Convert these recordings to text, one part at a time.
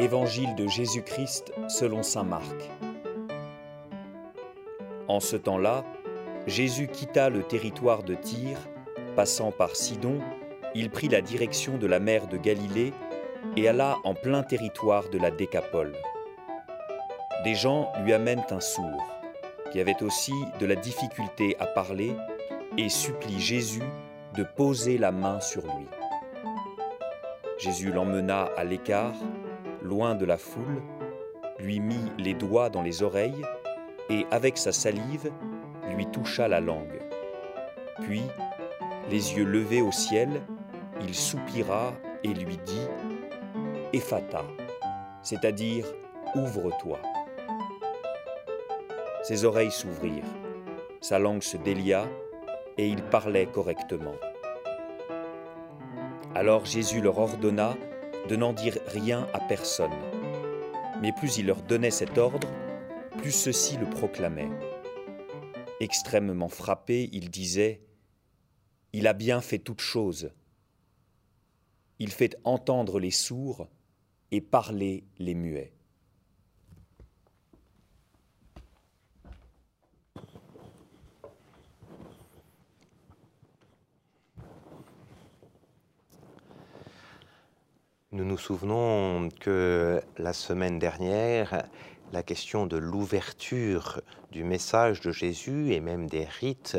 Évangile de Jésus-Christ selon Saint Marc. En ce temps-là, Jésus quitta le territoire de Tyr, passant par Sidon, il prit la direction de la mer de Galilée et alla en plein territoire de la Décapole. Des gens lui amènent un sourd, qui avait aussi de la difficulté à parler, et supplie Jésus de poser la main sur lui. Jésus l'emmena à l'écart, loin de la foule, lui mit les doigts dans les oreilles et avec sa salive lui toucha la langue. Puis, les yeux levés au ciel, il soupira et lui dit Ephata, c'est-à-dire ouvre-toi. Ses oreilles s'ouvrirent, sa langue se délia et il parlait correctement. Alors Jésus leur ordonna de n'en dire rien à personne. Mais plus il leur donnait cet ordre, plus ceux-ci le proclamaient. Extrêmement frappé, il disait Il a bien fait toutes choses. Il fait entendre les sourds et parler les muets. Nous nous souvenons que la semaine dernière, la question de l'ouverture du message de Jésus et même des rites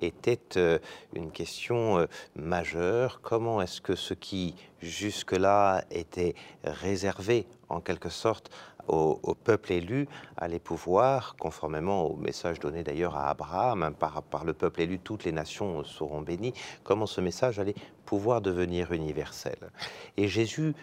était euh, une question euh, majeure. Comment est-ce que ce qui jusque-là était réservé en quelque sorte au, peuple élu allait pouvoir, conformément au message donné d'ailleurs à Abraham, hein, par, par, le peuple élu, toutes les nations seront bénies, comment ce message allait pouvoir devenir universel. Et Jésus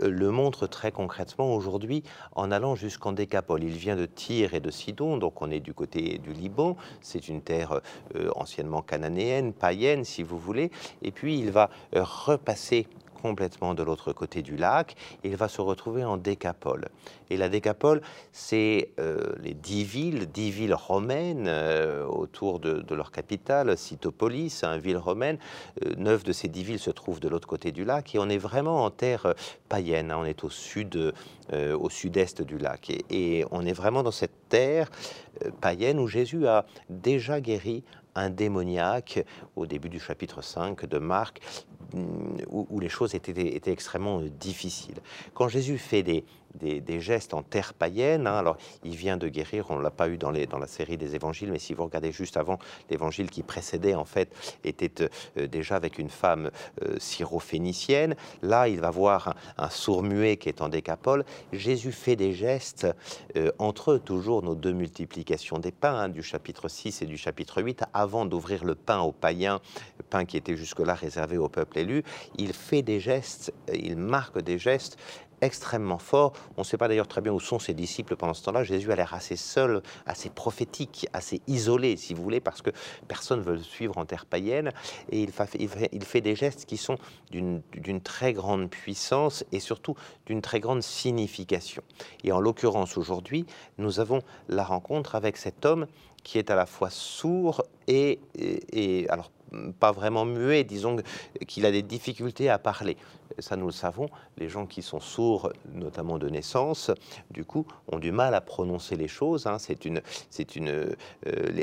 euh, le montre très concrètement aujourd'hui en allant jusqu'en Décapole. Il vient de Tyr et de Sidon, donc on est du côté du Liban, c'est une terre euh, anciennement cananéenne, païenne si vous voulez, et puis il va euh, repasser complètement de l'autre côté du lac, il va se retrouver en Décapole. Et la Décapole, c'est euh, les dix villes, dix villes romaines euh, autour de, leur capitale, Cytopolis, une ville romaine. Euh, neuf de ces dix villes se trouvent de l'autre côté du lac, et on est vraiment en terre païenne. Hein. on est au sud, au sud-est du lac, et, et, on est vraiment dans cette terre païenne où Jésus a déjà guéri un démoniaque au début du chapitre 5 de Marc, où, les choses étaient, étaient, extrêmement difficiles. Quand Jésus fait des, des, gestes en terre païenne. Hein. Alors, il vient de guérir, on ne l'a pas eu dans, la série des évangiles, mais si vous regardez juste avant, l'évangile qui précédait, en fait, était euh, déjà avec une femme euh, syrophénicienne. Là, il va voir un, sourd-muet qui est en décapole. Jésus fait des gestes euh, entre eux, toujours nos deux multiplications des pains, hein, du chapitre 6 et du chapitre 8, avant d'ouvrir le pain aux païens, pain qui était jusque-là réservé au peuple élu. Il fait des gestes, il marque des gestes extrêmement fort. On ne sait pas d'ailleurs très bien où sont ses disciples pendant ce temps-là. Jésus a l'air assez seul, assez prophétique, assez isolé, si vous voulez, parce que personne ne veut le suivre en terre païenne. Et il fait, des gestes qui sont d'une très grande puissance et surtout d'une très grande signification. Et en l'occurrence, aujourd'hui, nous avons la rencontre avec cet homme qui est à la fois sourd et, et, et alors pas vraiment muet, disons qu'il a des difficultés à parler. Ça, nous le savons, les gens qui sont sourds, notamment de naissance, du coup, ont du mal à prononcer les choses. Hein. C'est une, c'est une, euh,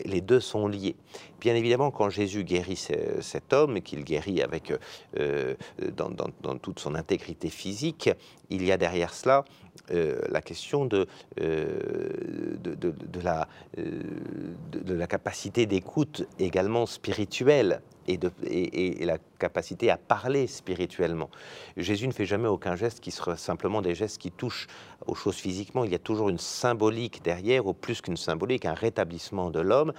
les, deux sont liés. Bien évidemment, quand Jésus guérit cet homme, qu'il guérit avec, euh, dans, toute son intégrité physique, il y a derrière cela euh, la question de, de, la, de, la capacité d'écoute également spirituelle et, la capacité à parler spirituellement. Jésus ne fait jamais aucun geste qui soit simplement des gestes qui touchent aux choses physiquement. Il y a toujours une symbolique derrière, ou plus qu'une symbolique, un rétablissement de l'homme.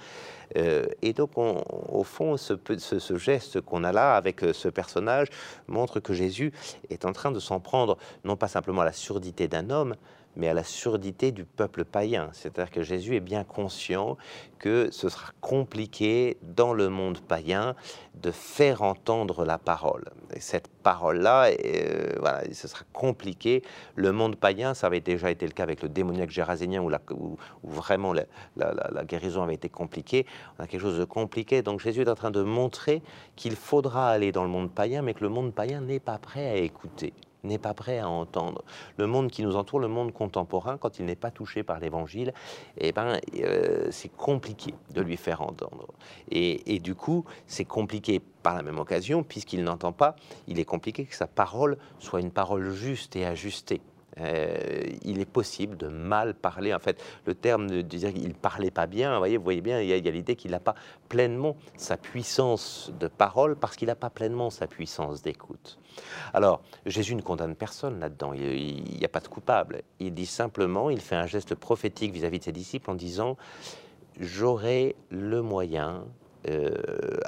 Euh, et donc, au fond, ce, geste qu'on a là avec euh, ce personnage montre que Jésus est en train de s'en prendre non pas simplement à la surdité d'un homme, mais à la surdité du peuple païen. C'est-à-dire que Jésus est bien conscient que ce sera compliqué dans le monde païen de faire entendre la parole. Et cette parole-là, euh, voilà, ce sera compliqué. Le monde païen, ça avait déjà été le cas avec le démoniaque gérasénien où, vraiment la, guérison avait été compliquée. On a quelque chose de compliqué. Donc Jésus est en train de montrer qu'il faudra aller dans le monde païen, mais que le monde païen n'est pas prêt à écouter n'est pas prêt à entendre. Le monde qui nous entoure, le monde contemporain, quand il n'est pas touché par l'Évangile, eh ben, euh, c'est compliqué de lui faire entendre. Et, et du coup, c'est compliqué par la même occasion, puisqu'il n'entend pas, il est compliqué que sa parole soit une parole juste et ajustée. Euh, il est possible de mal parler. En fait, le terme de dire qu'il parlait pas bien, vous voyez, vous voyez bien, il y a, l'idée qu'il n'a pas pleinement sa puissance de parole parce qu'il n'a pas pleinement sa puissance d'écoute. Alors, Jésus ne condamne personne là-dedans, il n'y a pas de coupable. Il dit simplement, il fait un geste prophétique vis-à-vis de ses disciples en disant, j'aurai le moyen euh,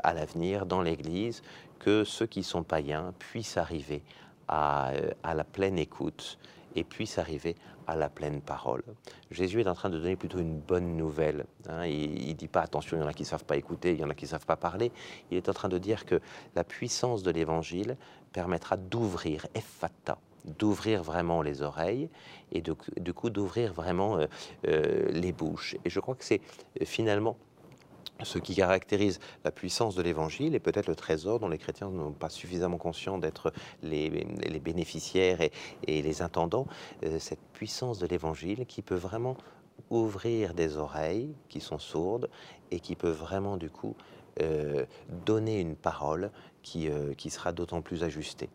à l'avenir dans l'Église que ceux qui sont païens puissent arriver à, euh, à la pleine écoute et puisse arriver à la pleine parole. Jésus est en train de donner plutôt une bonne nouvelle. Hein. Il ne dit pas attention, il y en a qui ne savent pas écouter, il y en a qui ne savent pas parler. Il est en train de dire que la puissance de l'évangile permettra d'ouvrir, effata, d'ouvrir vraiment les oreilles et du coup d'ouvrir vraiment euh, euh, les bouches. Et je crois que c'est euh, finalement ce qui caractérise la puissance de l'Évangile et peut-être le trésor dont les chrétiens n'ont pas suffisamment conscience d'être les, bénéficiaires et, les intendants, euh, cette puissance de l'Évangile qui peut vraiment ouvrir des oreilles qui sont sourdes et qui peut vraiment du coup euh, donner une parole euh, qui sera d'autant plus ajustée.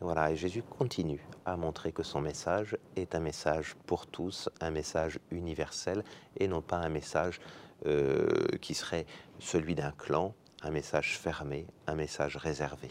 Voilà, et Jésus continue à montrer que son message est un message pour tous, un message universel et non pas un message euh, qui serait celui d'un clan, un message fermé, un message réservé.